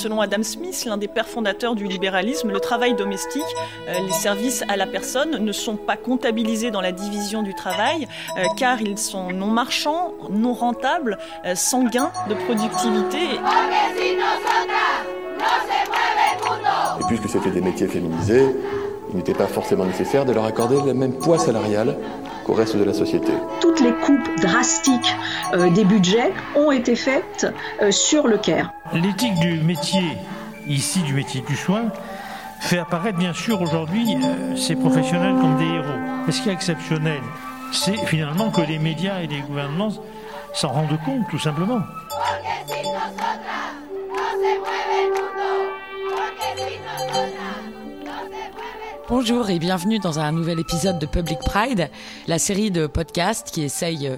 Selon Adam Smith, l'un des pères fondateurs du libéralisme, le travail domestique, euh, les services à la personne ne sont pas comptabilisés dans la division du travail euh, car ils sont non marchands, non rentables, euh, sans gain de productivité. Et puisque c'était des métiers féminisés, il n'était pas forcément nécessaire de leur accorder le même poids salarial qu'au reste de la société. Toutes les coupes drastiques des budgets ont été faites sur le CARE. L'éthique du métier, ici du métier du soin, fait apparaître bien sûr aujourd'hui euh, ces professionnels comme des héros. Et ce qui est exceptionnel, c'est finalement que les médias et les gouvernements s'en rendent compte, tout simplement. Bonjour et bienvenue dans un nouvel épisode de Public Pride, la série de podcasts qui essaye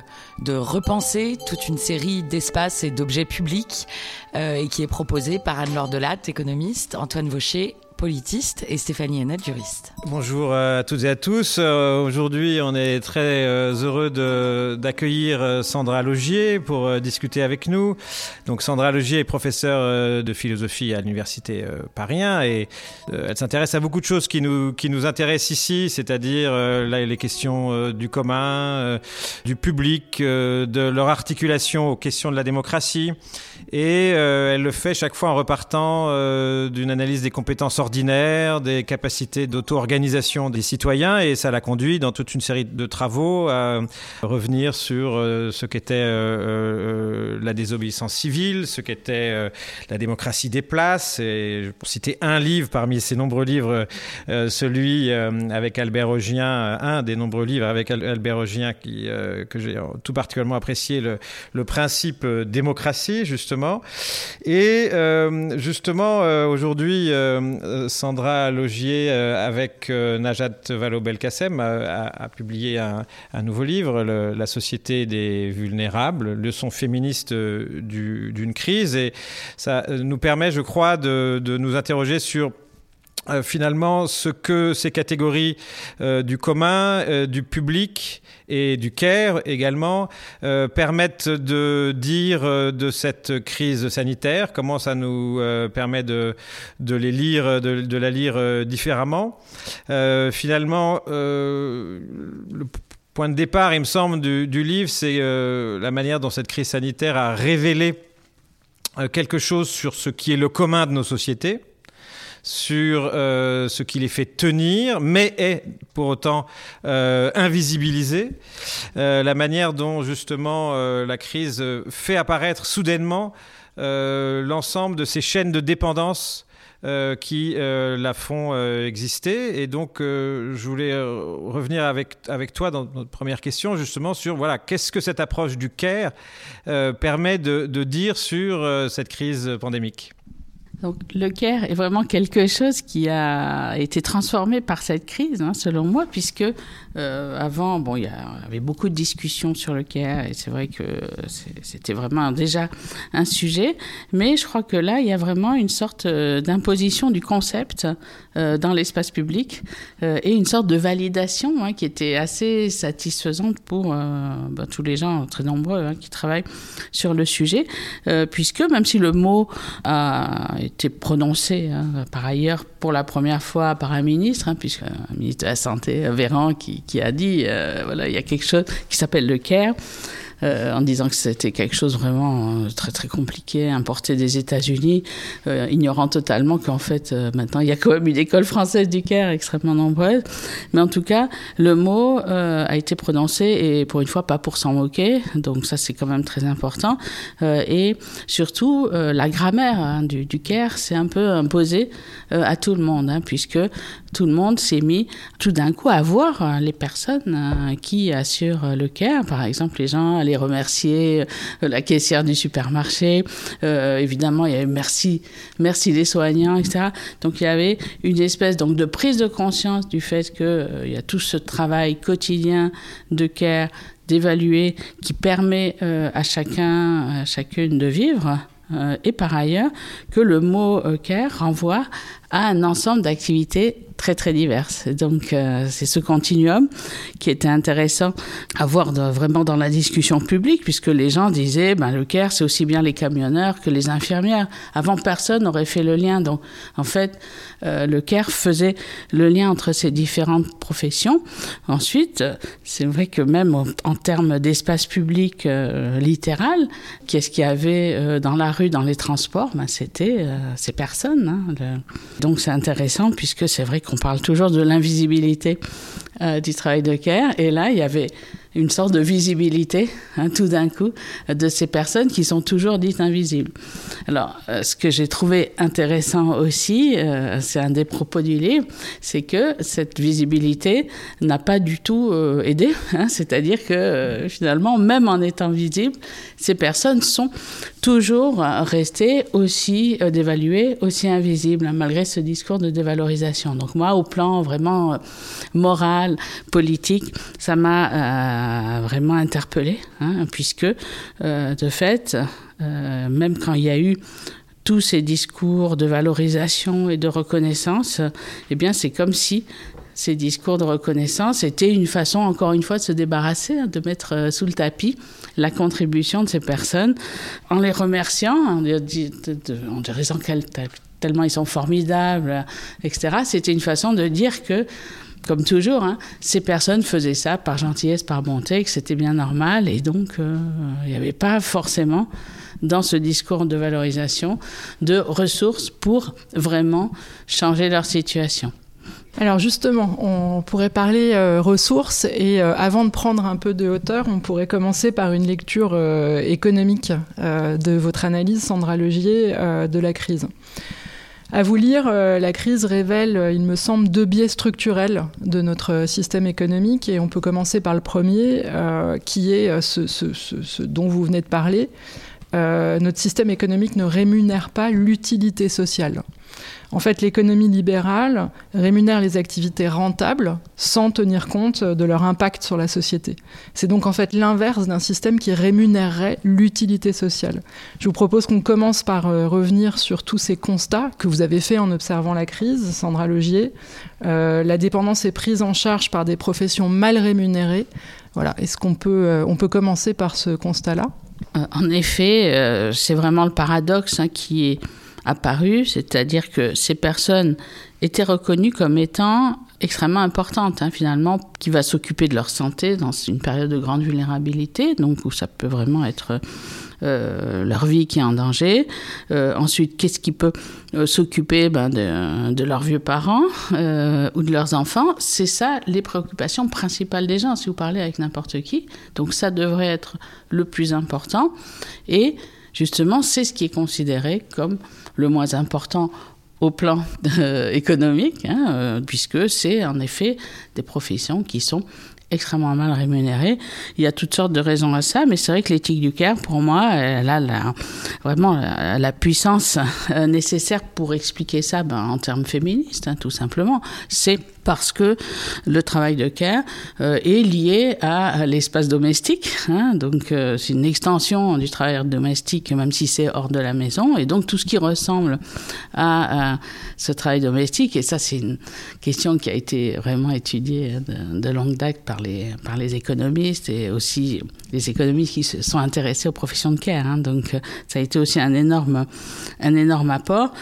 de repenser toute une série d'espaces et d'objets publics euh, et qui est proposée par Anne-Laure Delatte, économiste, Antoine Vaucher politiste, et Stéphanie Hennette, juriste. Bonjour euh, à toutes et à tous. Euh, aujourd'hui, on est très euh, heureux d'accueillir Sandra Logier pour discuter avec nous. Donc, Sandra Logier est professeure de philosophie à l'université Paris 1 et elle s'intéresse à beaucoup de choses qui nous, qui nous intéressent ici, c'est-à-dire les questions du commun, du public, de leur articulation aux questions de la démocratie. Et elle le fait chaque fois en repartant d'une analyse des compétences ordinaires des capacités d'auto-organisation des citoyens et ça l'a conduit dans toute une série de travaux à revenir sur euh, ce qu'était euh, euh, la désobéissance civile, ce qu'était la démocratie des places. Et pour citer un livre parmi ces nombreux livres, celui avec Albert Ogien, un des nombreux livres avec Albert Ogien qui, que j'ai tout particulièrement apprécié, le principe démocratie justement. Et justement aujourd'hui Sandra Logier, euh, avec euh, Najat Vallaud-Belkacem, a, publié un, nouveau livre, La société des vulnérables, leçon féministe euh, d'une crise. Et ça nous permet, je crois, de, nous interroger sur finalement ce que ces catégories du commun, du public et du CARE également euh, permettent de dire euh, de cette crise sanitaire, comment ça nous euh, permet de, les lire, de, la lire différemment. finalement, le point de départ, il me semble, du livre, c'est la manière dont cette crise sanitaire a révélé quelque chose sur ce qui est le commun de nos sociétés sur euh, ce qui les fait tenir, mais est pour autant euh, invisibilisé. Euh, la manière dont justement la crise fait apparaître soudainement l'ensemble de ces chaînes de dépendance qui la font exister. Et donc, je voulais revenir avec, avec toi dans notre première question, justement, sur voilà, qu'est-ce que cette approche du CARE permet de, de dire sur cette crise pandémique? Donc le CARE est vraiment quelque chose qui a été transformé par cette crise, hein, selon moi, puisque euh, avant, bon, il y avait beaucoup de discussions sur le CARE et c'est vrai que c'était vraiment déjà un sujet, mais je crois que là, il y a vraiment une sorte euh, d'imposition du concept euh, dans l'espace public et une sorte de validation hein, qui était assez satisfaisante pour bah, tous les gens très nombreux hein, qui travaillent sur le sujet, puisque même si le mot a été prononcé hein, par ailleurs pour la première fois par un ministre, hein, puisque un ministre de la Santé, Véran, qui, qui a dit, euh, voilà, il y a quelque chose qui s'appelle le CARE. Euh, en disant que c'était quelque chose vraiment euh, très très compliqué, importé des États-Unis, euh, ignorant totalement qu'en fait maintenant il y a quand même une école française du Caire extrêmement nombreuse. Mais en tout cas, le mot a été prononcé et pour une fois pas pour s'en moquer, donc ça c'est quand même très important. et surtout la grammaire hein, du, du Caire s'est un peu imposée à tout le monde, hein, puisque tout le monde s'est mis tout d'un coup à voir les personnes qui assurent le Caire, par exemple les gens remercier euh, la caissière du supermarché. Euh, évidemment, il y avait merci, merci les soignants, etc. Donc il y avait une espèce donc de prise de conscience du fait qu'il euh, y a tout ce travail quotidien de care, d'évaluer, qui permet à chacun, à chacune de vivre. et par ailleurs, que le mot care renvoie à un ensemble d'activités très très diverses. Donc c'est ce continuum qui était intéressant à voir vraiment dans la discussion publique, puisque les gens disaient, ben, le CARE, c'est aussi bien les camionneurs que les infirmières. Avant, personne n'aurait fait le lien. Donc, en fait, euh, le CARE faisait le lien entre ces différentes professions. Ensuite, c'est vrai que même en, termes d'espace public euh, littéral, qu'est-ce qu'il y avait euh, dans la rue, dans les transports? Ben, C'était ces personnes. Hein, Donc, c'est intéressant, puisque c'est vrai qu'on parle toujours de l'invisibilité du travail de CARE. Et là, il y avait une sorte de visibilité, hein, tout d'un coup, de ces personnes qui sont toujours dites invisibles. Alors, euh, ce que j'ai trouvé intéressant aussi, euh, c'est un des propos du livre, c'est que cette visibilité n'a pas du tout euh, aidé. Hein, C'est-à-dire que finalement, même en étant visibles, ces personnes sont toujours restées aussi dévaluées, aussi invisibles, hein, malgré ce discours de dévalorisation. Donc moi, au plan vraiment moral, politique, ça m'a vraiment interpellé, hein, puisque euh, de fait, euh, même quand il y a eu tous ces discours de valorisation et de reconnaissance, eh bien, c'est comme si ces discours de reconnaissance étaient une façon, encore une fois, de se débarrasser, hein, de mettre euh, sous le tapis la contribution de ces personnes en les remerciant, en, en disant tellement ils sont formidables, etc. C'était une façon de dire que comme toujours, hein, ces personnes faisaient ça par gentillesse, par bonté, que c'était bien normal, et donc euh, il n'y avait pas forcément dans ce discours de valorisation de ressources pour vraiment changer leur situation. Alors justement, on pourrait parler euh, ressources et euh, avant de prendre un peu de hauteur, on pourrait commencer par une lecture économique de votre analyse, Sandra Legier, de la crise. À vous lire, euh, la crise révèle, euh, il me semble, deux biais structurels de notre système économique. Et on peut commencer par le premier, euh, qui est ce, dont vous venez de parler. notre système économique ne rémunère pas l'utilité sociale. En fait, l'économie libérale rémunère les activités rentables sans tenir compte de leur impact sur la société. C'est donc en fait l'inverse d'un système qui rémunérerait l'utilité sociale. Je vous propose qu'on commence par euh, revenir sur tous ces constats que vous avez faits en observant la crise, Sandra Logier. Euh, la dépendance est prise en charge par des professions mal rémunérées. Voilà. Est-ce qu'on peut, euh, on peut commencer par ce constat-là? En effet, c'est vraiment le paradoxe hein, qui est apparu, c'est-à-dire que ces personnes étaient reconnues comme étant extrêmement importantes, hein, finalement, qui va s'occuper de leur santé dans une période de grande vulnérabilité, donc où ça peut vraiment être euh, leur vie qui est en danger. Euh, ensuite, qu'est-ce qui peut euh, s'occuper ben, de, de, leurs vieux parents ou de leurs enfants? C'est ça les préoccupations principales des gens, si vous parlez avec n'importe qui. Donc ça devrait être le plus important. Et justement, c'est ce qui est considéré comme le moins important au plan économique, hein, euh, puisque c'est en effet des professions qui sont extrêmement mal rémunérées. Il y a toutes sortes de raisons à ça, mais c'est vrai que l'éthique du care, pour moi, elle a vraiment la, puissance euh, nécessaire pour expliquer ça ben, en termes féministes, hein, tout simplement. C'est parce que le travail de care euh, est lié à, l'espace domestique. Hein, donc, euh, c'est une extension du travail domestique, même si c'est hors de la maison. Et donc, tout ce qui ressemble à, ce travail domestique, et ça, c'est une question qui a été vraiment étudiée de, longue date par par les économistes et aussi les économistes qui se sont intéressés aux professions de care. Hein, donc, ça a été aussi un énorme, un énorme apport.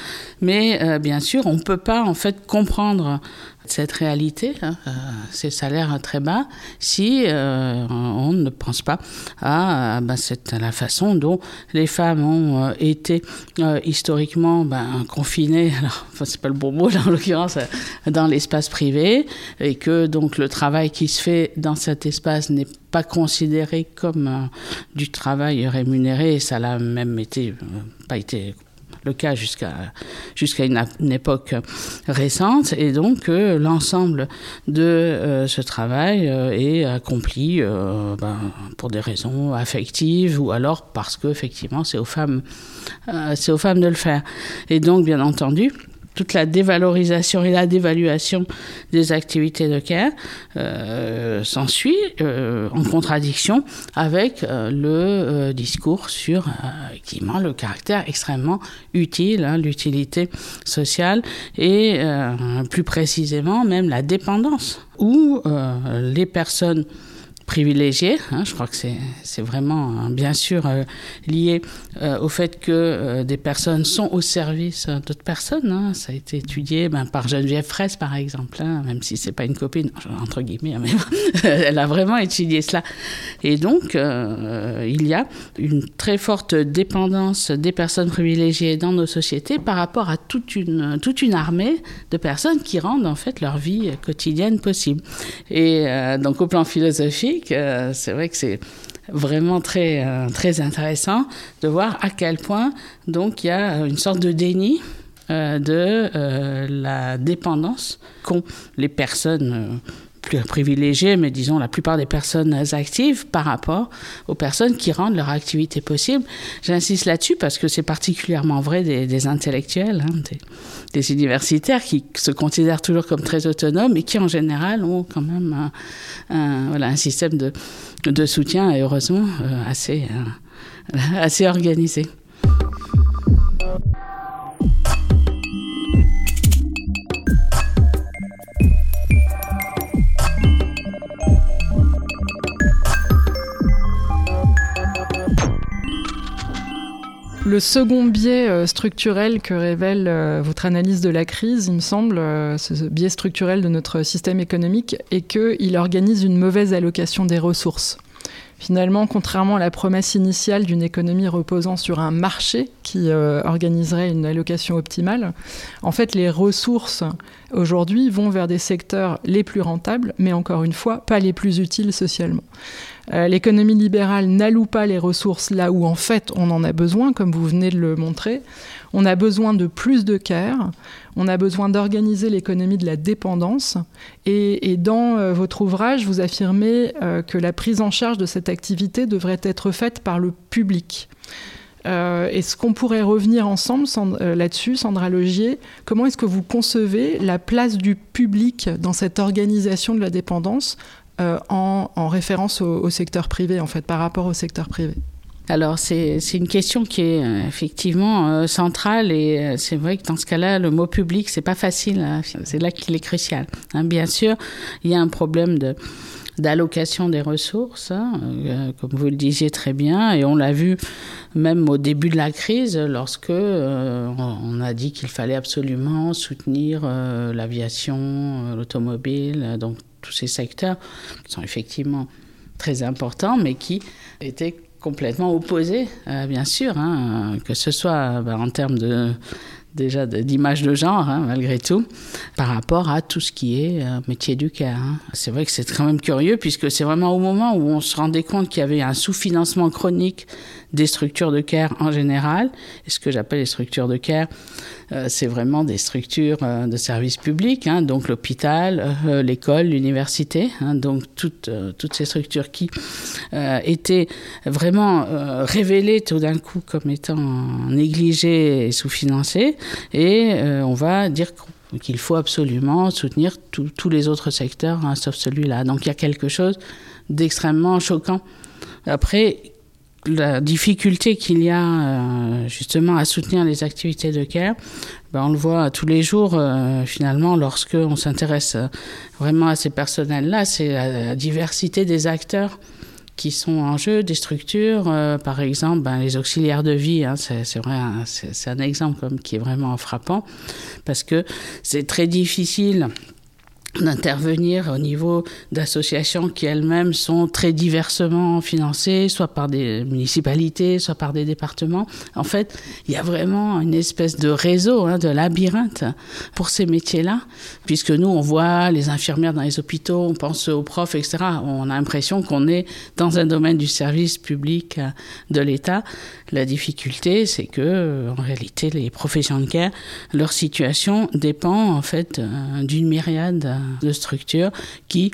Mais, euh, bien sûr, on ne peut pas, en fait, comprendre cette réalité, hein, euh, ces salaires très bas, si euh, on ne pense pas à ben, cette, la façon dont les femmes ont euh, été historiquement ben, confinées, alors enfin, c'est pas le bon mot en l'occurrence, dans l'espace privé, et que donc le travail qui se fait dans cet espace n'est pas considéré comme du travail rémunéré, ça l'a même été, pas été le cas jusqu'à jusqu'à une, époque récente. Et donc, euh, l'ensemble de euh, ce travail euh, est accompli ben, pour des raisons affectives ou alors parce que effectivement c'est aux femmes, c'est aux femmes de le faire. Et donc, bien entendu, toute la dévalorisation et la dévaluation des activités de care euh, s'ensuit euh, en contradiction avec euh, le discours sur effectivement le caractère extrêmement utile, hein, l'utilité sociale et plus précisément même la dépendance où les personnes privilégiés. Hein, je crois que c'est vraiment hein, bien sûr euh, lié euh, au fait que euh, des personnes sont au service d'autres personnes. Hein. Ça a été étudié ben, par Geneviève Fraisse, par exemple, même si c'est pas une copine, entre guillemets, elle a vraiment étudié cela. Et donc, il y a une très forte dépendance des personnes privilégiées dans nos sociétés par rapport à toute une, toute une armée de personnes qui rendent en fait leur vie quotidienne possible. Et donc, au plan philosophique, euh, c'est vrai que c'est vraiment très, euh, très intéressant de voir à quel point donc il y a une sorte de déni euh, de la dépendance qu'ont les personnes plus privilégiés, mais disons la plupart des personnes actives par rapport aux personnes qui rendent leur activité possible. J'insiste là-dessus parce que c'est particulièrement vrai des, intellectuels, hein, des, universitaires qui se considèrent toujours comme très autonomes et qui en général ont quand même un, système de, soutien heureusement euh, euh, assez organisé. Le second biais euh, structurel que révèle euh, votre analyse de la crise, il me semble, euh, ce biais structurel de notre système économique, est qu'il organise une mauvaise allocation des ressources. Finalement, contrairement à la promesse initiale d'une économie reposant sur un marché qui organiserait une allocation optimale, en fait, les ressources aujourd'hui vont vers des secteurs les plus rentables, mais encore une fois, pas les plus utiles socialement. Euh, l'économie libérale n'alloue pas les ressources là où en fait on en a besoin, comme vous venez de le montrer. On a besoin de plus de care, on a besoin d'organiser l'économie de la dépendance. Et, dans euh, votre ouvrage, vous affirmez euh, que la prise en charge de cette activité devrait être faite par le public. est-ce qu'on pourrait revenir ensemble là-dessus, Sandra Logier? Comment est-ce que vous concevez la place du public dans cette organisation de la dépendance euh, en, référence au, secteur privé, en fait, par rapport au secteur privé alors c'est une question qui est euh, effectivement euh, centrale et c'est vrai que dans ce cas-là, le mot public, c'est pas facile. Hein. c'est là qu'il est crucial. Hein. bien sûr, il y a un problème de d'allocation des ressources, hein, comme vous le disiez très bien, et on l'a vu même au début de la crise, lorsque on a dit qu'il fallait absolument soutenir l'aviation, l'automobile, donc tous ces secteurs sont effectivement très importants, mais qui étaient complètement opposés, euh, bien sûr, hein, que ce soit ben, en termes de déjà d'image de genre, hein, malgré tout, par rapport à tout ce qui est euh, métier du care. Hein. C'est vrai que c'est quand même curieux, puisque c'est vraiment au moment où on se rendait compte qu'il y avait un sous-financement chronique des structures de care en général. Ce que j'appelle les structures de care, euh, c'est vraiment des structures euh, de services publics, hein, donc l'hôpital, euh, l'école, l'université, hein, donc toutes, toutes ces structures qui étaient vraiment révélées tout d'un coup comme étant négligées et sous-financées. Et on va dire qu'il faut absolument soutenir tous les autres secteurs, hein, sauf celui-là. Donc il y a quelque chose d'extrêmement choquant. Après, la difficulté qu'il y a euh, justement à soutenir les activités de care, ben on le voit tous les jours euh, finalement lorsque on s'intéresse euh, vraiment à ces personnels-là, c'est la, diversité des acteurs qui sont en jeu, des structures, par exemple ben, les auxiliaires de vie, hein, c'est vrai, c'est un exemple qui est vraiment frappant parce que c'est très difficile d'intervenir au niveau d'associations qui elles-mêmes sont très diversement financées, soit par des municipalités, soit par des départements. En fait, il y a vraiment une espèce de réseau, hein, de labyrinthe pour ces métiers-là, puisque nous, on voit les infirmières dans les hôpitaux, on pense aux profs, etc. On a l'impression qu'on est dans un domaine du service public de l'État. La difficulté, c'est que, en réalité, les professions de care, leur situation dépend en fait d'une myriade de structures qui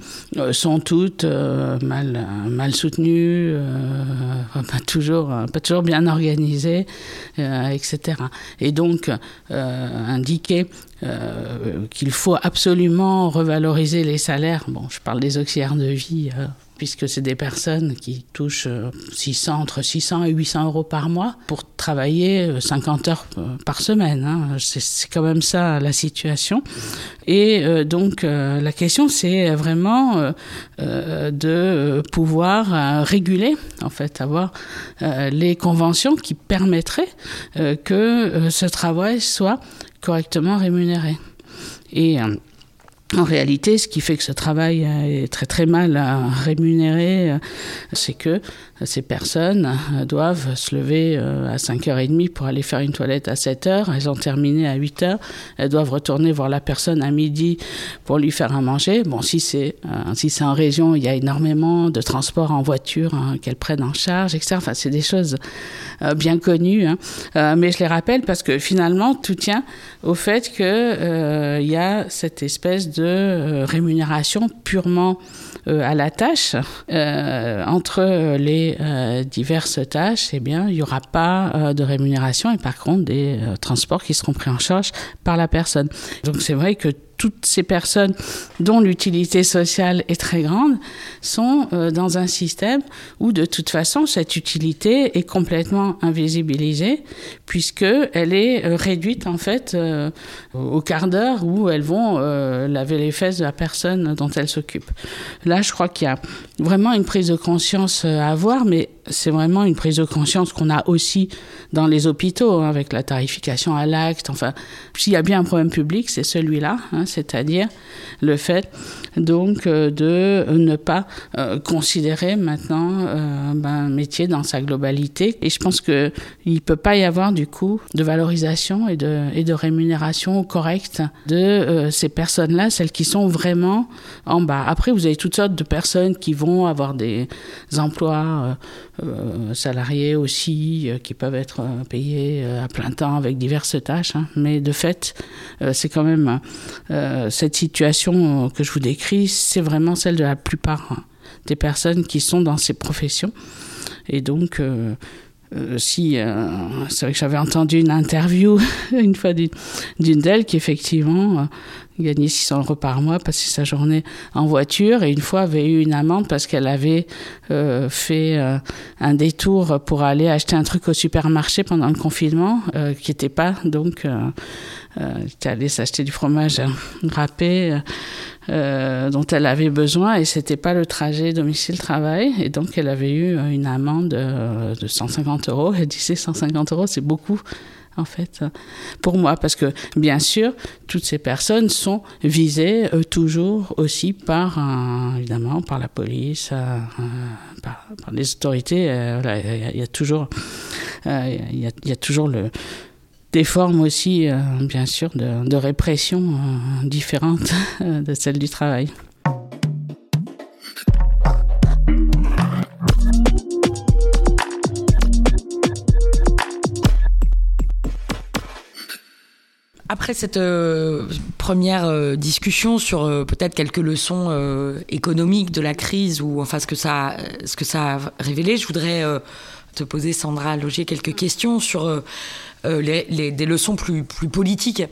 sont toutes mal, mal soutenues, pas, toujours, pas toujours bien organisées, etc. Et donc, indiquer qu'il faut absolument revaloriser les salaires. Bon, je parle des auxiliaires de vie puisque c'est des personnes qui touchent 600, euh, entre 600 et 800 euros par mois pour travailler 50 euh, heures euh, par semaine. Hein. C'est quand même ça la situation. Et donc la question, c'est vraiment de pouvoir réguler, en fait, avoir les conventions qui permettraient que ce travail soit correctement rémunéré. Et en réalité, ce qui fait que ce travail est très très mal rémunéré, c'est que ces personnes doivent se lever euh, à 5h30 pour aller faire une toilette à 7h. Elles ont terminé à 8h. Elles doivent retourner voir la personne à midi pour lui faire à manger. Bon, si c'est euh, si en région, il y a énormément de transports en voiture hein, qu'elles prennent en charge, etc. Enfin, c'est des choses euh, bien connues. Hein. mais je les rappelle parce que finalement, tout tient au fait qu'il y a cette espèce de rémunération purement à la tâche entre les euh, diverses tâches, eh bien, il n'y aura pas euh, de rémunération et par contre des euh, transports qui seront pris en charge par la personne. Donc c'est vrai que toutes ces personnes dont l'utilité sociale est très grande sont euh, dans un système où de toute façon cette utilité est complètement invisibilisée puisqu'elle est euh, réduite en fait euh, au quart d'heure où elles vont laver les fesses de la personne dont elles s'occupent. Là je crois qu'il y a vraiment une prise de conscience à avoir mais c'est vraiment une prise de conscience qu'on a aussi dans les hôpitaux hein, avec la tarification à l'acte. Enfin, s'il y a bien un problème public, c'est celui-là. Hein, c'est-à-dire le fait donc euh, de ne pas euh, considérer maintenant euh, ben, un métier dans sa globalité. Et je pense qu'il ne peut pas y avoir du coup de valorisation et de, et de rémunération correcte de ces personnes-là, celles qui sont vraiment en bas. Après, vous avez toutes sortes de personnes qui vont avoir des emplois salariés aussi, qui peuvent être payés à plein temps avec diverses tâches. Hein. Mais de fait, c'est quand même cette situation que je vous décris c'est vraiment celle de la plupart hein, des personnes qui sont dans ces professions. Et donc, euh, euh, si, euh, c'est vrai que j'avais entendu une interview une fois d'une d'elles qui effectivement gagnait 600 euros par mois, passait sa journée en voiture et une fois avait eu une amende parce qu'elle avait fait un détour pour aller acheter un truc au supermarché pendant le confinement qui n'était pas donc était allée s'acheter du fromage râpé euh, dont elle avait besoin et c'était pas le trajet domicile-travail. Et donc, elle avait eu une amende euh, de 150 euros. Elle disait 150 euros, c'est beaucoup en fait, pour moi, parce que bien sûr, toutes ces personnes sont visées euh, toujours aussi par, évidemment, par la police, par, les autorités. Il y, a toujours, il y a toujours le, des formes aussi, euh, bien sûr, de, répression euh, différentes de celles du travail. Après cette euh, première discussion sur peut-être quelques leçons économiques de la crise ou enfin ce que ça, ce que ça a révélé, je voudrais te poser, Sandra Logier, quelques questions sur euh, des leçons plus, politiques.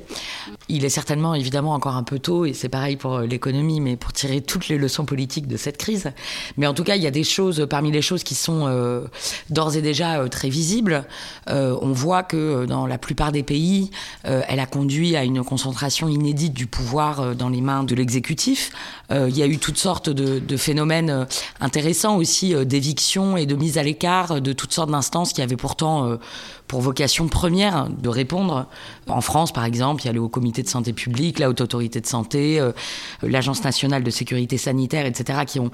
Il est certainement évidemment encore un peu tôt, et c'est pareil pour euh, l'économie, mais pour tirer toutes les leçons politiques de cette crise. Mais en tout cas, il y a des choses, parmi les choses qui sont euh, d'ores et déjà très visibles. on voit que dans la plupart des pays, elle a conduit à une concentration inédite du pouvoir dans les mains de l'exécutif. il y a eu toutes sortes de phénomènes intéressants aussi d'éviction et de mise à l'écart de toutes sortes d'instances qui avaient pourtant pour vocation première de répondre. En France, par exemple, il y a le Haut Comité de santé publique, la Haute Autorité de santé, euh, l'Agence nationale de sécurité sanitaire, etc., qui ont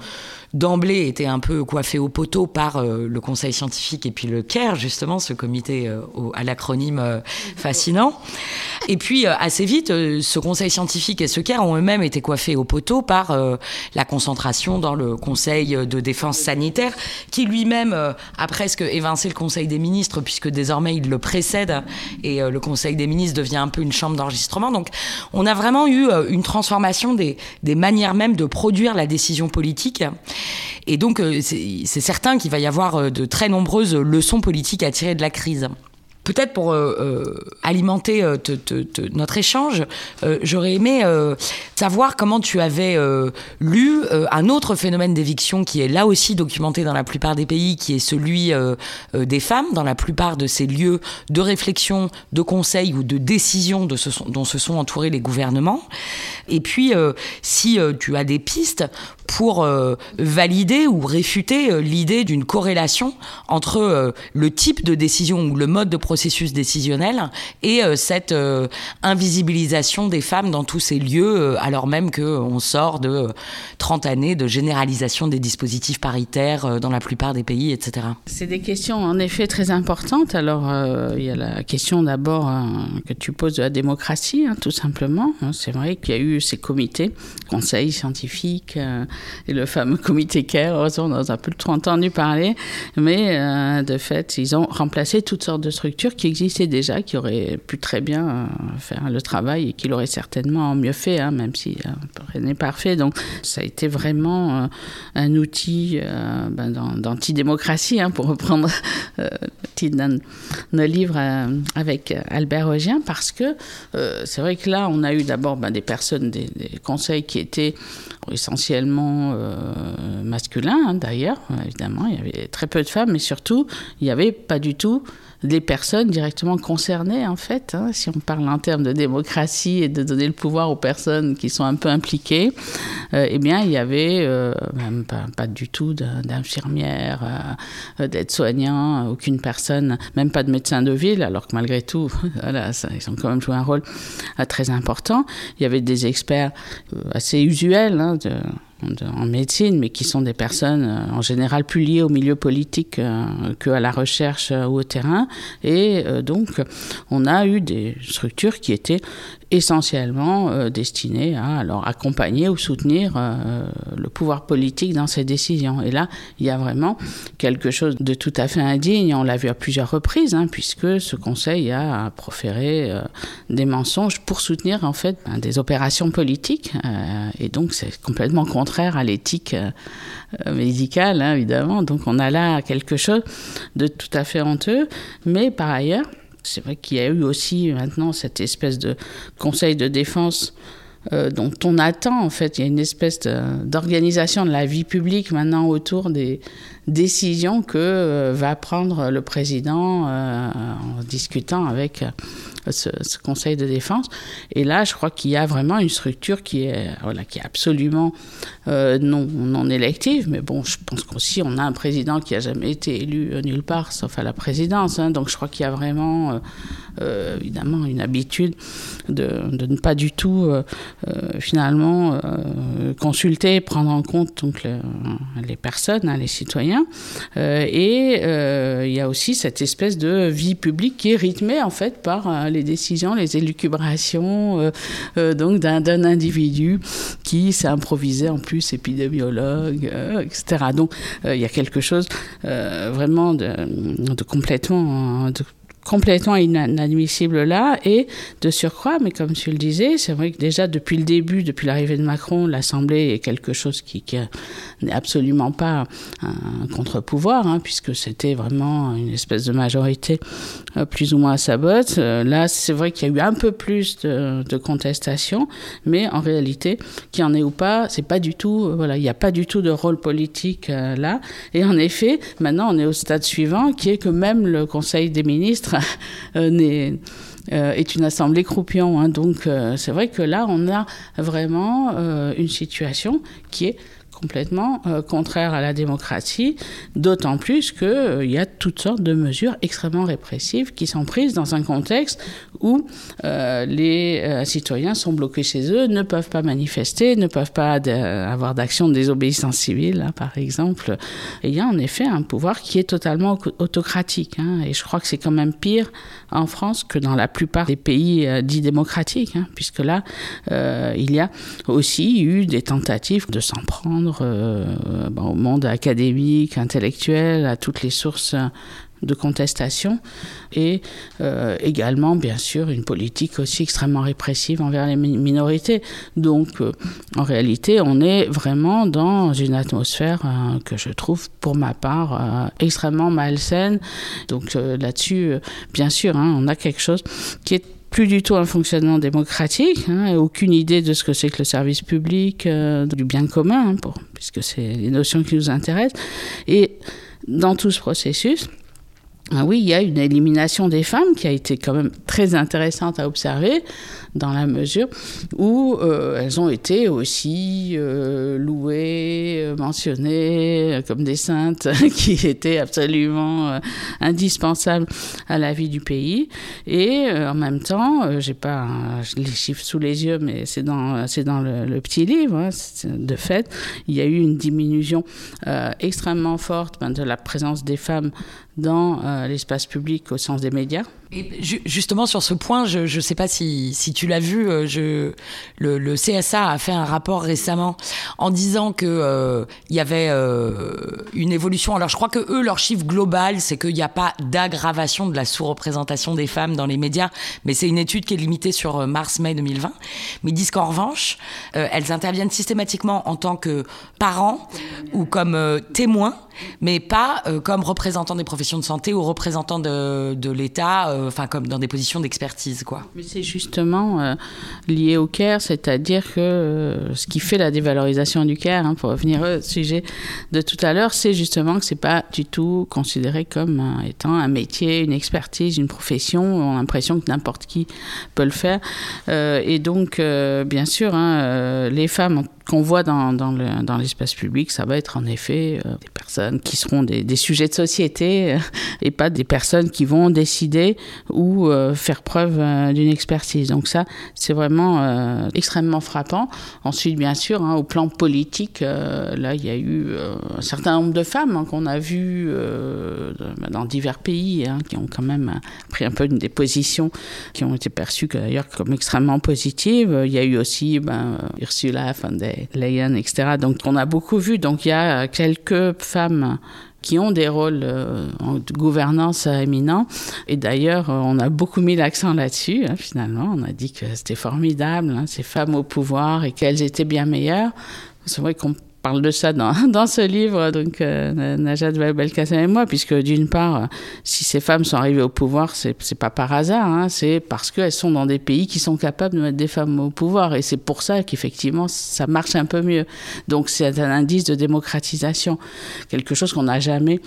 d'emblée été un peu coiffés au poteau par euh, le Conseil scientifique et puis le CARE, justement, ce comité euh, à l'acronyme fascinant. Et puis, assez vite, ce Conseil scientifique et ce CARE ont eux-mêmes été coiffés au poteau par la concentration dans le Conseil de défense sanitaire, qui lui-même a presque évincé le Conseil des ministres, puisque désormais il le précède et le Conseil des ministres devient un peu une chambre d'enregistrement. Donc on a vraiment eu une transformation des, des manières même de produire la décision politique. Et donc c'est certain qu'il va y avoir de très nombreuses leçons politiques à tirer de la crise. Peut-être pour euh, euh, alimenter euh, notre échange, j'aurais aimé savoir comment tu avais lu un autre phénomène d'éviction qui est là aussi documenté dans la plupart des pays, qui est celui des femmes dans la plupart de ces lieux de réflexion, de conseil ou de décision dont se sont entourés les gouvernements. Et puis, si tu as des pistes pour valider ou réfuter l'idée d'une corrélation entre le type de décision ou le mode de processus décisionnel et euh, cette euh, invisibilisation des femmes dans tous ces lieux, euh, alors même qu'on sort de 30 années de généralisation des dispositifs paritaires dans la plupart des pays, etc. C'est des questions en effet très importantes. Alors, il y a la question d'abord hein, que tu poses de la démocratie, hein, tout simplement. Hein, c'est vrai qu'il y a eu ces comités, conseils scientifiques et le fameux comité CARE, on a un peu trop entendu parler, mais de fait, ils ont remplacé toutes sortes de structures qui existait déjà, qui aurait pu très bien euh, faire le travail et qui l'aurait certainement mieux fait, hein, même si euh, rien n'est parfait. Donc ça a été vraiment euh, un outil ben, d'antidémocratie, hein, pour reprendre le titre d'un livre avec Albert Augien, parce que c'est vrai que là, on a eu d'abord ben, des personnes, des, conseils qui étaient essentiellement masculins, hein, d'ailleurs, évidemment, il y avait très peu de femmes, mais surtout, il n'y avait pas du tout les personnes directement concernées, en fait. Hein, si on parle en termes de démocratie et de donner le pouvoir aux personnes qui sont un peu impliquées, euh, eh bien, il y avait euh, pas, du tout d'infirmières, euh, d'aides-soignants, aucune personne, même pas de médecin de ville, alors que malgré tout, ils ont quand même joué un rôle très important. Il y avait des experts assez usuels hein, de en médecine, mais qui sont des personnes euh, en général plus liées au milieu politique euh, qu'à la recherche euh, ou au terrain. Et donc, on a eu des structures qui étaient essentiellement euh, destiné à alors accompagner ou soutenir euh, le pouvoir politique dans ses décisions. Et là, il y a vraiment quelque chose de tout à fait indigne. On l'a vu à plusieurs reprises, hein, puisque ce Conseil a proféré euh, des mensonges pour soutenir en fait ben, des opérations politiques. et donc, c'est complètement contraire à l'éthique médicale, hein, évidemment. Donc, on a là quelque chose de tout à fait honteux. Mais par ailleurs, c'est vrai qu'il y a eu aussi maintenant cette espèce de conseil de défense euh, dont on attend en fait. Il y a une espèce d'organisation de, la vie publique maintenant autour des décisions que euh, va prendre le président euh, en discutant avec ce, Conseil de défense. Et là, je crois qu'il y a vraiment une structure qui est, voilà, qui est absolument euh, non, non élective. Mais bon, je pense qu'aussi, on a un président qui n'a jamais été élu nulle part, sauf à la présidence. Hein. donc, je crois qu'il y a vraiment, euh, euh, évidemment, une habitude de, de, ne pas du tout, finalement, consulter, prendre en compte donc, les personnes, hein, les citoyens. et il y a aussi cette espèce de vie publique qui est rythmée, en fait, par les décisions, les élucubrations euh, euh, donc d'un individu qui s'est improvisé en plus épidémiologue, euh, etc. Donc il y a quelque chose vraiment de, complètement de complètement inadmissible là et de surcroît, mais comme tu le disais, c'est vrai que déjà depuis le début, depuis l'arrivée de Macron, l'Assemblée est quelque chose qui, n'est absolument pas un contre-pouvoir, hein, puisque c'était vraiment une espèce de majorité euh, plus ou moins à sa botte. Euh, là, c'est vrai qu'il y a eu un peu plus de, de contestation, mais en réalité, qu'il y en ait ou pas, c'est pas du tout, euh, voilà, il n'y a pas du tout de rôle politique là. Et en effet, maintenant, on est au stade suivant, qui est que même le Conseil des ministres Euh, euh, est une assemblée croupion. Hein. Donc euh, c'est vrai que là, on a vraiment une situation qui est complètement contraire à la démocratie, d'autant plus qu'il y a toutes sortes de mesures extrêmement répressives qui sont prises dans un contexte où euh, les citoyens sont bloqués chez eux, ne peuvent pas manifester, ne peuvent pas avoir d'action de désobéissance civile, hein, par exemple. Il y a en effet un pouvoir qui est totalement autocratique. Hein, et je crois que c'est quand même pire en France que dans la plupart des pays dits démocratiques, hein, puisque là, il y a aussi eu des tentatives de s'en prendre euh, au monde académique, intellectuel, à toutes les sources de contestation et euh, également, bien sûr, une politique aussi extrêmement répressive envers les minorités. Donc, euh, en réalité, on est vraiment dans une atmosphère euh, que je trouve, pour ma part, extrêmement malsaine. Donc, là-dessus, bien sûr, hein, on a quelque chose qui est plus du tout un fonctionnement démocratique, hein, aucune idée de ce que c'est que le service public, du bien commun, hein, puisque c'est les notions qui nous intéressent. Et dans tout ce processus, oui, il y a une élimination des femmes qui a été quand même très intéressante à observer dans la mesure où euh, elles ont été aussi euh, louées, euh, mentionnées comme des saintes qui étaient absolument indispensables à la vie du pays. Et en même temps, j'ai pas les chiffres sous les yeux, mais c'est dans c'est dans le, petit livre. Hein, de fait, il y a eu une diminution extrêmement forte ben, de la présence des femmes dans l'espace public au sens des médias. Et justement sur ce point, je ne sais pas si, si tu l'as vu, euh, je, le, le, CSA a fait un rapport récemment en disant que euh, il y avait euh, une évolution. Alors je crois que eux, leur chiffre global, c'est qu'il n'y a pas d'aggravation de la sous-représentation des femmes dans les médias, mais c'est une étude qui est limitée sur mars-mai 2020. Mais ils disent qu'en revanche, elles interviennent systématiquement en tant que parents ou comme témoins, mais pas comme représentants des professions de santé ou représentants de, l'État enfin comme dans des positions d'expertise, quoi. Mais c'est justement euh, lié au care, c'est-à-dire que euh, ce qui fait la dévalorisation du care, hein, pour revenir au sujet de tout à l'heure, c'est justement que c'est pas du tout considéré comme étant un métier, une expertise, une profession. On a l'impression que n'importe qui peut le faire. Euh, et donc, bien sûr, hein, les femmes qu'on voit dans, dans l'espace public, ça va être en effet des personnes qui seront des, sujets de société et pas des personnes qui vont décider ou euh, faire preuve euh, d'une expertise. Donc ça, c'est vraiment euh, extrêmement frappant. Ensuite, bien sûr, hein, au plan politique, là, il y a eu un certain nombre de femmes hein, qu'on a vues dans divers pays hein, qui ont quand même pris un peu des positions qui ont été perçues d'ailleurs comme extrêmement positives. Il y a eu aussi ben, Ursula von der Leyen, etc. Donc on a beaucoup vu. Donc il y a quelques femmes qui ont des rôles euh, de gouvernance éminents. Et d'ailleurs, euh, on a beaucoup mis l'accent là-dessus, hein, finalement. On a dit que c'était formidable, hein, ces femmes au pouvoir, et qu'elles étaient bien meilleures. C'est vrai qu'on parle de ça dans, dans ce livre, donc euh, Najat Belkacem et moi, puisque d'une part, si ces femmes sont arrivées au pouvoir, c'est, pas par hasard, hein, c'est parce qu'elles sont dans des pays qui sont capables de mettre des femmes au pouvoir, et c'est pour ça qu'effectivement ça marche un peu mieux. Donc c'est un indice de démocratisation, quelque chose qu'on n'a jamais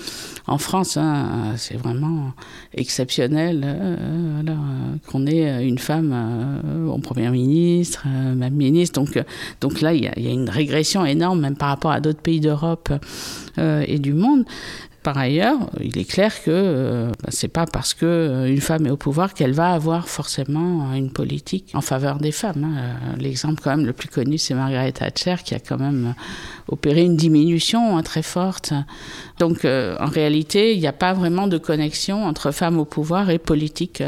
en France. Hein, c'est vraiment exceptionnel euh, voilà, qu'on ait une femme euh, en première ministre, euh, même ministre. Donc, donc là, il y, y a une régression énorme, même par rapport à d'autres pays d'Europe euh, et du monde. Par ailleurs, il est clair que euh, bah, c'est pas parce que euh, une femme est au pouvoir qu'elle va avoir forcément une politique en faveur des femmes. Hein. Euh, l'exemple quand même le plus connu, c'est Margaret Thatcher qui a quand même opéré une diminution hein, très forte. Donc en réalité, il n'y a pas vraiment de connexion entre femmes au pouvoir et politique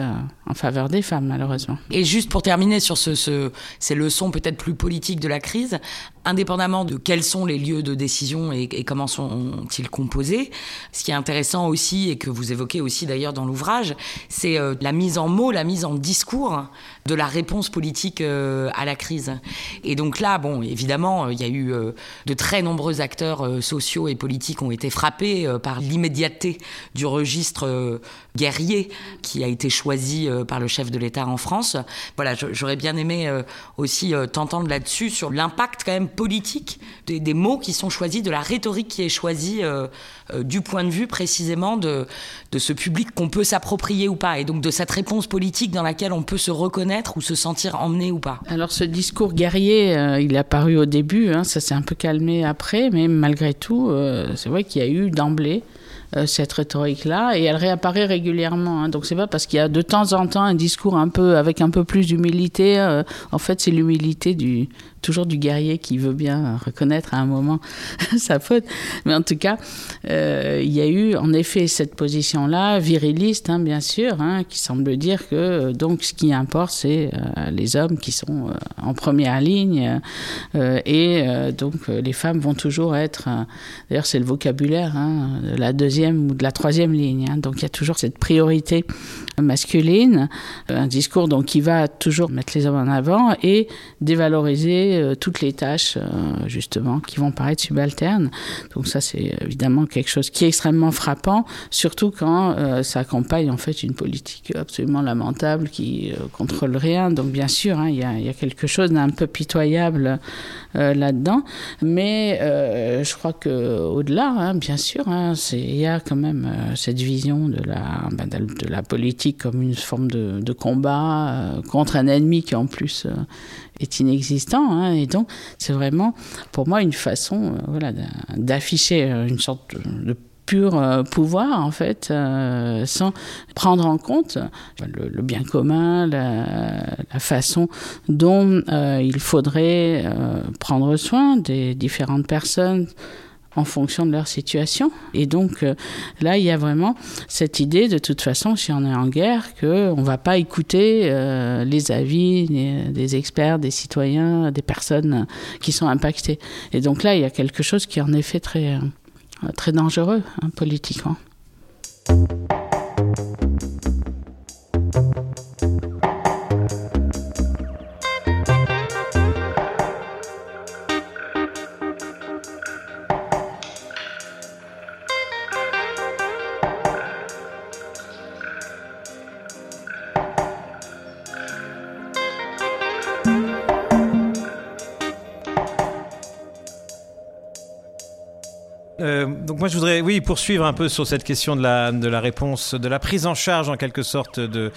en faveur des femmes, malheureusement. Et juste pour terminer sur ce, ce, ces leçons peut-être plus politiques de la crise, indépendamment de quels sont les lieux de décision et, comment sont-ils composés, ce qui est intéressant aussi, et que vous évoquez aussi d'ailleurs dans l'ouvrage, c'est euh, la mise en mots, la mise en discours de la réponse politique euh, à la crise. Et donc là, bon, évidemment, il y a eu euh, de très nombreux acteurs sociaux et politiques ont été frappés par l'immédiateté du registre guerrier qui a été choisi par le chef de l'État en France. Voilà, j'aurais bien aimé aussi t'entendre là-dessus sur l'impact quand même politique des, mots qui sont choisis, de la rhétorique qui est choisie du point de vue précisément de ce public qu'on peut s'approprier ou pas, et donc de cette réponse politique dans laquelle on peut se reconnaître ou se sentir emmené ou pas. Alors ce discours guerrier, euh, il est apparu au début, hein, ça s'est un peu calmé après, mais malgré tout, euh, c'est vrai qu'il y a eu d'emblée euh, cette rhétorique-là, et elle réapparaît régulièrement. Hein. Donc c'est pas parce qu'il y a de temps en temps un discours un peu avec un peu plus d'humilité. en fait, c'est l'humilité du toujours du guerrier qui veut bien reconnaître à un moment sa faute. Mais en tout cas, euh, il y a eu en effet cette position-là, viriliste, hein, bien sûr, hein, qui semble dire que euh, donc ce qui importe, c'est euh, les hommes qui sont en première ligne. et donc les femmes vont toujours être, d'ailleurs c'est le vocabulaire, hein, la deuxième ou de la troisième ligne. Donc il y a toujours cette priorité masculine, un discours donc qui va toujours mettre les hommes en avant et dévaloriser euh, toutes les tâches justement qui vont paraître subalternes. Donc ça c'est évidemment quelque chose qui est extrêmement frappant, surtout quand ça accompagne en fait une politique absolument lamentable qui contrôle rien. Donc bien sûr, hein, il y, a, quelque chose d'un peu pitoyable là-dedans, mais je crois que au-delà, hein, bien sûr, hein, il y a quand même cette vision de la, ben, de la politique comme une forme de, combat euh, contre un ennemi qui en plus euh, est inexistant. Hein. et donc, c'est vraiment pour moi une façon euh, voilà, d'afficher une sorte de, pur pouvoir, en fait, sans prendre en compte le, bien commun, la, façon dont il faudrait prendre soin des différentes personnes en fonction de leur situation. Et donc euh, là, il y a vraiment cette idée, de toute façon, si on est en guerre, qu'on ne va pas écouter euh, les avis des, experts, des citoyens, des personnes qui sont impactées. Et donc là, il y a quelque chose qui est en effet très, euh, très dangereux hein, politiquement. Poursuivre un peu sur cette question de la, réponse, de la prise en charge en quelque sorte de,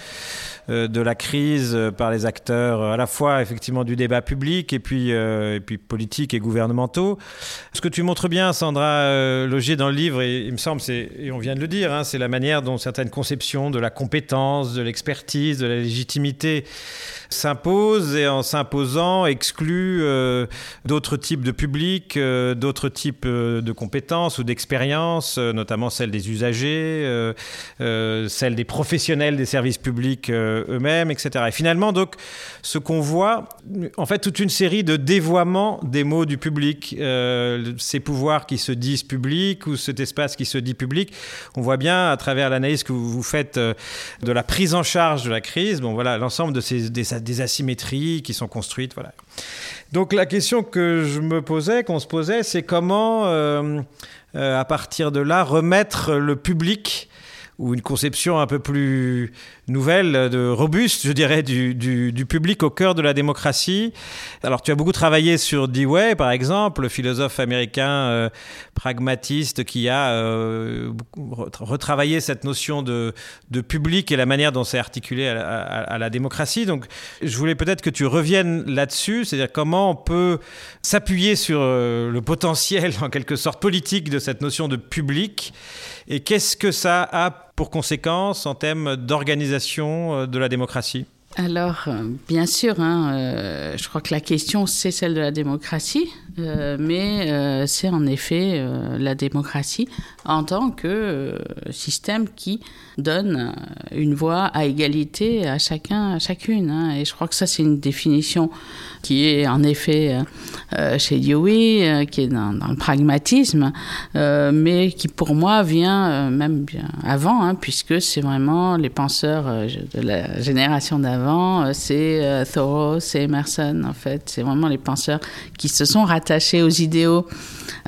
euh, de la crise par les acteurs à la fois effectivement du débat public et puis, euh, et puis politique et gouvernementaux. Ce que tu montres bien, Sandra euh, Logier, dans le livre, et il me semble, et on vient de le dire, hein, c'est la manière dont certaines conceptions de la compétence, de l'expertise, de la légitimité s'impose et en s'imposant exclut euh, d'autres types de publics, euh, d'autres types euh, de compétences ou d'expériences, notamment celles des usagers, celles des professionnels des services publics eux-mêmes, etc. Et finalement, donc, ce qu'on voit, en fait, toute une série de dévoiements des mots du public, ces pouvoirs qui se disent publics ou cet espace qui se dit public. On voit bien à travers l'analyse que vous faites de la prise en charge de la crise, bon voilà, l'ensemble de ces des, des asymétries qui sont construites. Voilà. Donc la question que je me posais, qu'on se posait, c'est comment, euh, euh, à partir de là, remettre le public ou une conception un peu plus nouvelle, de robuste, je dirais, du, du, public au cœur de la démocratie. Alors, tu as beaucoup travaillé sur Dewey, par exemple, le philosophe américain euh, pragmatiste qui a euh, retravaillé cette notion de, de, public et la manière dont c'est articulé à, la démocratie. Donc, je voulais peut-être que tu reviennes là-dessus, c'est-à-dire comment on peut s'appuyer sur euh, le potentiel, en quelque sorte, politique de cette notion de public et qu'est-ce que ça a pour conséquence en termes d'organisation euh, de la démocratie? Alors, euh, bien sûr, hein, euh, je crois que la question, c'est celle de la démocratie, mais c'est en effet la démocratie en tant que système qui donne une voix à égalité à chacun, à chacune. Hein. et je crois que ça, c'est une définition qui est en effet euh, euh, chez Dewey, euh, qui est dans, le pragmatisme, mais qui pour moi vient même bien avant, hein, puisque c'est vraiment les penseurs de la génération d'avant, c'est Thoreau, c'est Emerson, en fait, c'est vraiment les penseurs qui se sont rattachés aux idéaux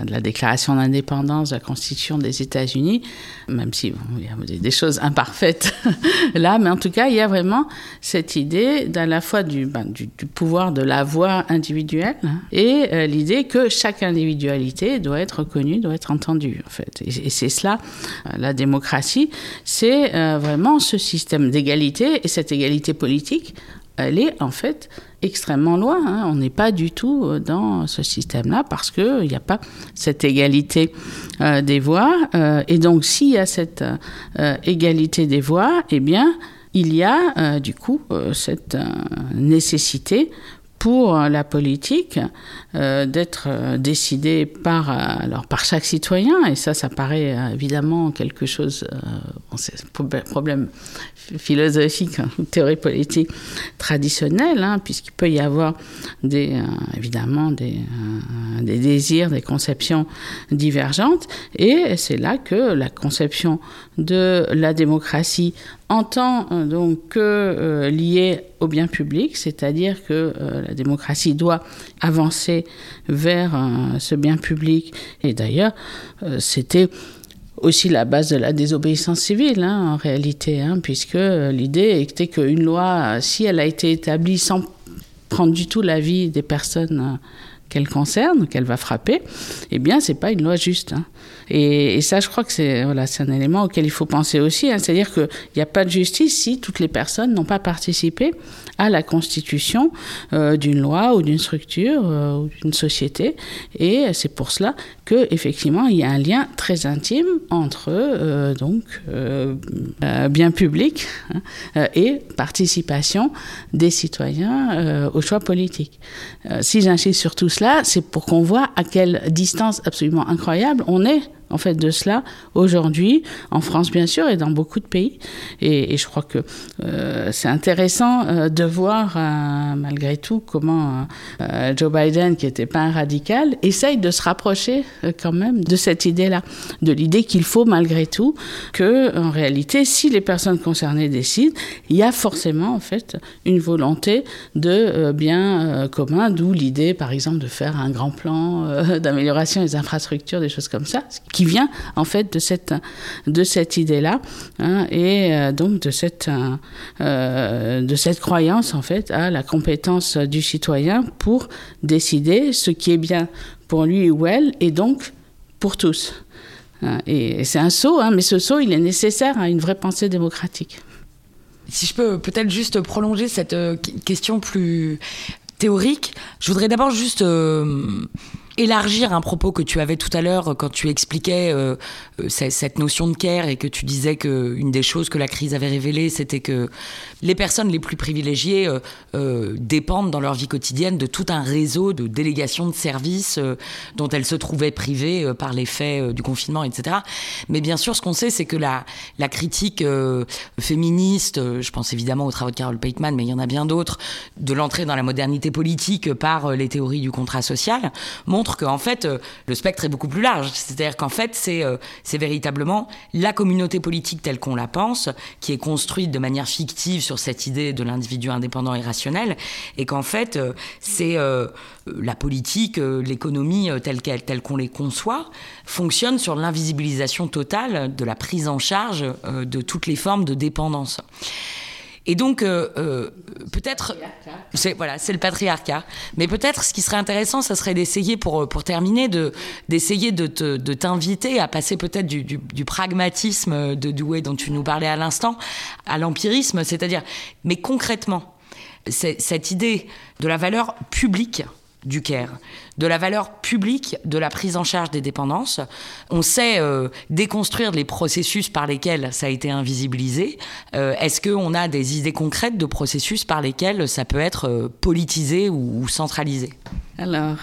de la déclaration d'indépendance, de la Constitution des États-Unis, même si il y a des choses imparfaites là, mais en tout cas, il y a vraiment cette idée d'à la fois du, ben, du, pouvoir de la voix individuelle et euh, l'idée que chaque individualité doit être reconnue, doit être entendue, en fait. Et, c'est cela, euh, la démocratie, c'est euh, vraiment ce système d'égalité et cette égalité politique elle est en fait extrêmement loin. Hein. On n'est pas du tout euh, dans ce système-là parce qu'il n'y a pas cette égalité euh, des voix. Euh, et donc, s'il y a cette égalité des voix, eh bien, il y a du coup cette nécessité pour la politique euh, d'être euh, décidée par, euh, alors, par chaque citoyen, et ça, ça paraît évidemment quelque chose, bon, c'est un problème philosophique hein, théorie politique traditionnelle, hein, puisqu'il peut y avoir des, évidemment des, des désirs, des conceptions divergentes, et c'est là que la conception de la démocratie entend euh, donc que euh, lié au bien public, c'est-à-dire que euh, la démocratie doit avancer vers ce bien public. Et d'ailleurs, c'était aussi la base de la désobéissance civile, hein, en réalité, hein, puisque l'idée était qu'une loi, si elle a été établie sans prendre du tout l'avis des personnes qu'elle concerne, qu'elle va frapper, eh bien, c'est pas une loi juste. Hein. Et, ça, je crois que c'est voilà, un élément auquel il faut penser aussi. Hein. C'est-à-dire qu'il n'y a pas de justice si toutes les personnes n'ont pas participé à la constitution euh, d'une loi ou d'une structure euh, ou d'une société. Et c'est pour cela que effectivement il y a un lien très intime entre euh, donc bien public hein, et participation des citoyens au choix politique. si j'insiste sur tout cela, c'est pour qu'on voit à quelle distance absolument incroyable on est en fait de cela aujourd'hui, en France bien sûr et dans beaucoup de pays. Et, je crois que euh, c'est intéressant euh, de voir euh, malgré tout comment Joe Biden, qui n'était pas un radical, essaye de se rapprocher quand même de cette idée-là, de l'idée qu'il faut malgré tout que en réalité, si les personnes concernées décident, il y a forcément en fait une volonté de bien commun, d'où l'idée par exemple de faire un grand plan d'amélioration des infrastructures, des choses comme ça, qui vient en fait de cette, de cette idée-là hein, et euh, donc de cette, euh, euh, de cette croyance en fait à la compétence du citoyen pour décider ce qui est bien pour lui ou elle et donc pour tous. Hein, et c'est un saut, hein, mais ce saut, il est nécessaire à une vraie pensée démocratique. Si je peux peut-être juste prolonger cette question plus théorique, je voudrais d'abord juste élargir un propos que tu avais tout à l'heure quand tu expliquais euh, euh, cette notion de care et que tu disais que une des choses que la crise avait révélées, c'était que les personnes les plus privilégiées euh, dépendent dans leur vie quotidienne de tout un réseau de délégations de services dont elles se trouvaient privées par l'effet du confinement, etc. Mais bien sûr, ce qu'on sait, c'est que la, la critique féministe, je pense évidemment aux travaux de Carol Pateman, mais il y en a bien d'autres, de l'entrée dans la modernité politique par les théories du contrat social, qu'en fait, euh, le spectre est beaucoup plus large. C'est-à-dire qu'en fait, euh, c'est véritablement la communauté politique telle qu'on la pense, qui est construite de manière fictive sur cette idée de l'individu indépendant et rationnel, et qu'en fait, euh, c'est la politique, l'économie telle qu'elle, telle qu'on les conçoit, fonctionne sur l'invisibilisation totale de la prise en charge de toutes les formes de dépendance. Et donc, euh, euh, peut-être, c'est voilà, c'est le patriarcat. Mais peut-être, ce qui serait intéressant, ça serait d'essayer, pour pour terminer, de d'essayer de, t'inviter à passer peut-être du, du, pragmatisme de Douai dont tu nous parlais à l'instant, à l'empirisme, c'est-à-dire, mais concrètement, cette idée de la valeur publique du CARE, de la valeur publique de la prise en charge des dépendances. On sait euh, déconstruire les processus par lesquels ça a été invisibilisé. Euh, est-ce qu'on a des idées concrètes de processus par lesquels ça peut être euh, politisé ou, centralisé? Alors,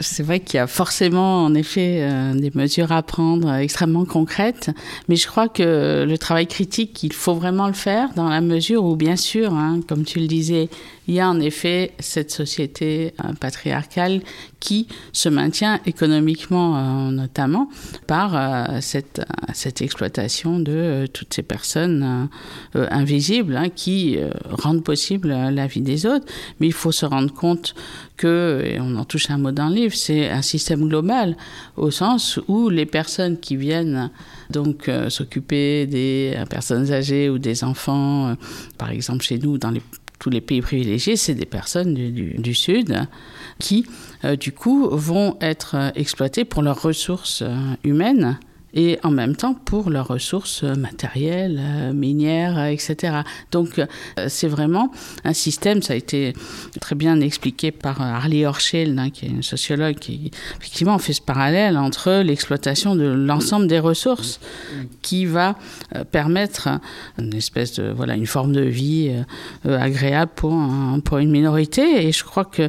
c'est vrai qu'il y a forcément, en effet, des mesures à prendre extrêmement concrètes, mais je crois que le travail critique, il faut vraiment le faire dans la mesure où, bien sûr, hein, comme tu le disais, il y a en effet cette société patriarcale qui se maintient économiquement euh, notamment par euh, cette, cette exploitation de euh, toutes ces personnes invisibles hein, qui rendent possible la vie des autres. Mais il faut se rendre compte que, et on en touche un mot dans le livre, c'est un système global au sens où les personnes qui viennent donc s'occuper des personnes âgées ou des enfants, par exemple chez nous dans les tous les pays privilégiés, c'est des personnes du, Sud qui, euh, du coup, vont être euh, exploitées pour leurs ressources euh, humaines et en même temps pour leurs ressources matérielles, euh, minières, etc. Donc euh, c'est vraiment un système, ça a été très bien expliqué par Harley Hochschild, hein, qui est une sociologue, qui effectivement fait ce parallèle entre l'exploitation de l'ensemble des ressources qui va euh, permettre une espèce de, voilà, une forme de vie agréable pour, pour une minorité. Et je crois que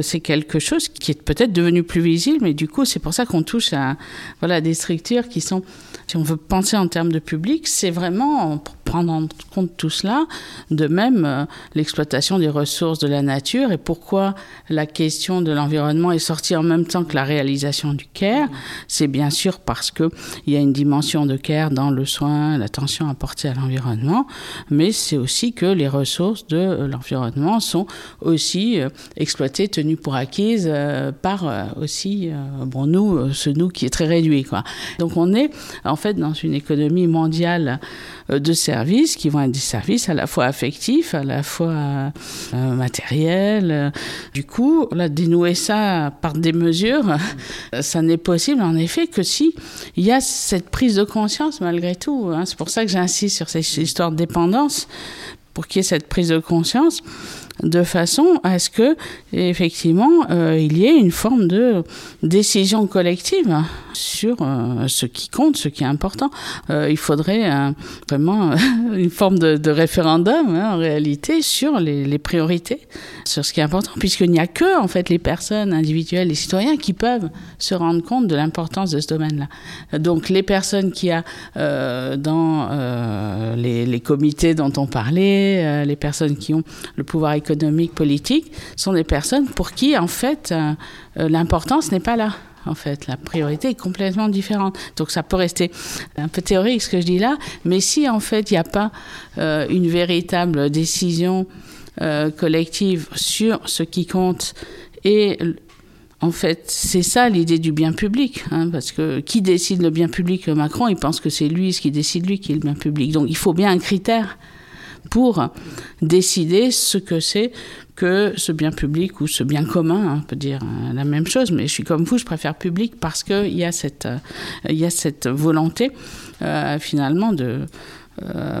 c'est quelque chose qui est peut-être devenu plus visible, mais du coup c'est pour ça qu'on touche à voilà, des structures qui si on veut penser en termes de public, c'est vraiment prendre en compte tout cela. De même, euh, l'exploitation des ressources de la nature et pourquoi la question de l'environnement est sortie en même temps que la réalisation du care. C'est bien sûr parce qu'il y a une dimension de care dans le soin, l'attention apportée à l'environnement, mais c'est aussi que les ressources de l'environnement sont aussi euh, exploitées, tenues pour acquises euh, par aussi, bon, nous, ce nous qui est très réduit. Quoi. Donc on est en fait dans une économie mondiale de services qui vont être des services à la fois affectifs, à la fois euh, matériels. Du coup, là, dénouer ça par des mesures, ça n'est possible en effet que si il y a cette prise de conscience malgré tout. Hein. C'est pour ça que j'insiste sur cette histoire de dépendance, pour qu'il y ait cette prise de conscience de façon à ce que effectivement euh, il y ait une forme de décision collective sur euh, ce qui compte, ce qui est important. Euh, il faudrait vraiment une forme de, référendum hein, en réalité sur les, priorités, sur ce qui est important, puisqu'il n'y a que en fait les personnes individuelles, les citoyens qui peuvent se rendre compte de l'importance de ce domaine-là. Donc les personnes qui a dans les, les, comités dont on parlait, les personnes qui ont le pouvoir économique économiques, politiques, sont des personnes pour qui, en fait, euh, euh, l'importance n'est pas là. En fait, la priorité est complètement différente. Donc, ça peut rester un peu théorique ce que je dis là, mais si en fait il n'y a pas euh, une véritable décision collective sur ce qui compte et en fait, c'est ça l'idée du bien public, hein, parce que qui décide le bien public? Macron, il pense que c'est lui ce qui décide lui qui est le bien public. Donc il faut bien un critère pour décider ce que c'est que ce bien public ou ce bien commun, hein, on peut dire euh, la même chose, mais je suis comme vous, je préfère public parce qu'il y, a cette, euh, y a cette volonté euh, finalement de,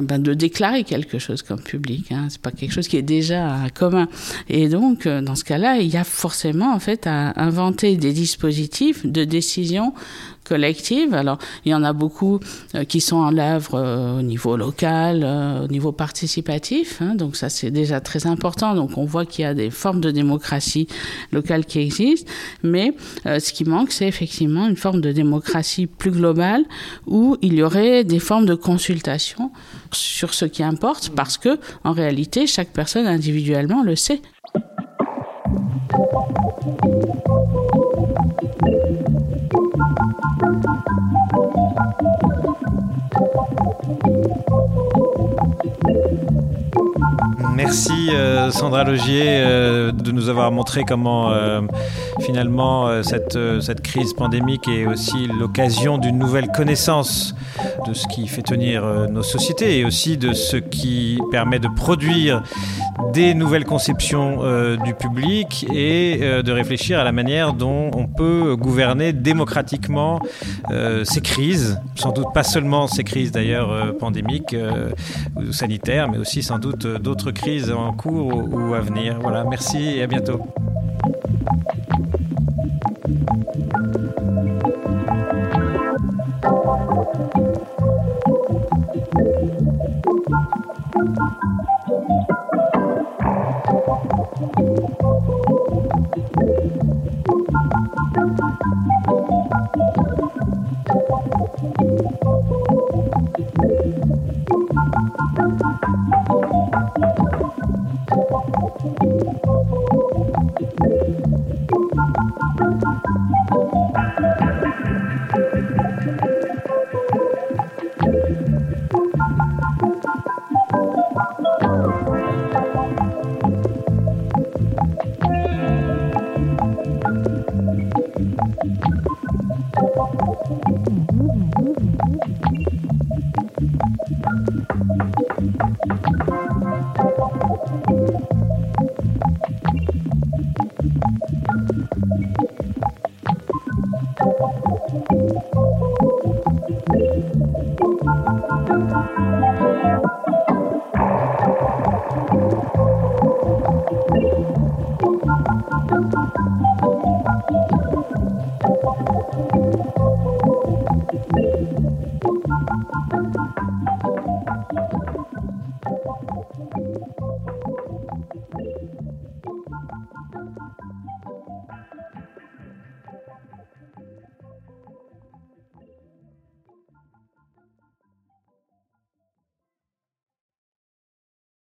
ben de déclarer quelque chose comme public. Hein. C'est pas quelque chose qui est déjà commun. Et donc, dans ce cas-là, il y a forcément en fait à inventer des dispositifs de décision collective. Alors, il y en a beaucoup euh, qui sont en l'œuvre euh, au niveau local, euh, au niveau participatif. Hein. donc, ça, c'est déjà très important. Donc, on voit qu'il y a des formes de démocratie locale qui existent. Mais ce qui manque, c'est effectivement une forme de démocratie plus globale où il y aurait des formes de consultation sur ce qui importe parce que, en réalité, chaque personne individuellement le sait. thank you Merci euh, Sandra Logier euh, de nous avoir montré comment euh, finalement cette, cette crise pandémique est aussi l'occasion d'une nouvelle connaissance de ce qui fait tenir nos sociétés et aussi de ce qui permet de produire des nouvelles conceptions du public et de réfléchir à la manière dont on peut gouverner démocratiquement ces crises, sans doute pas seulement ces crises d'ailleurs pandémiques ou sanitaires, mais aussi sans doute d'autres crises en cours ou à venir. Voilà, merci et à bientôt.